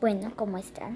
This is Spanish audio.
Bueno, ¿cómo están?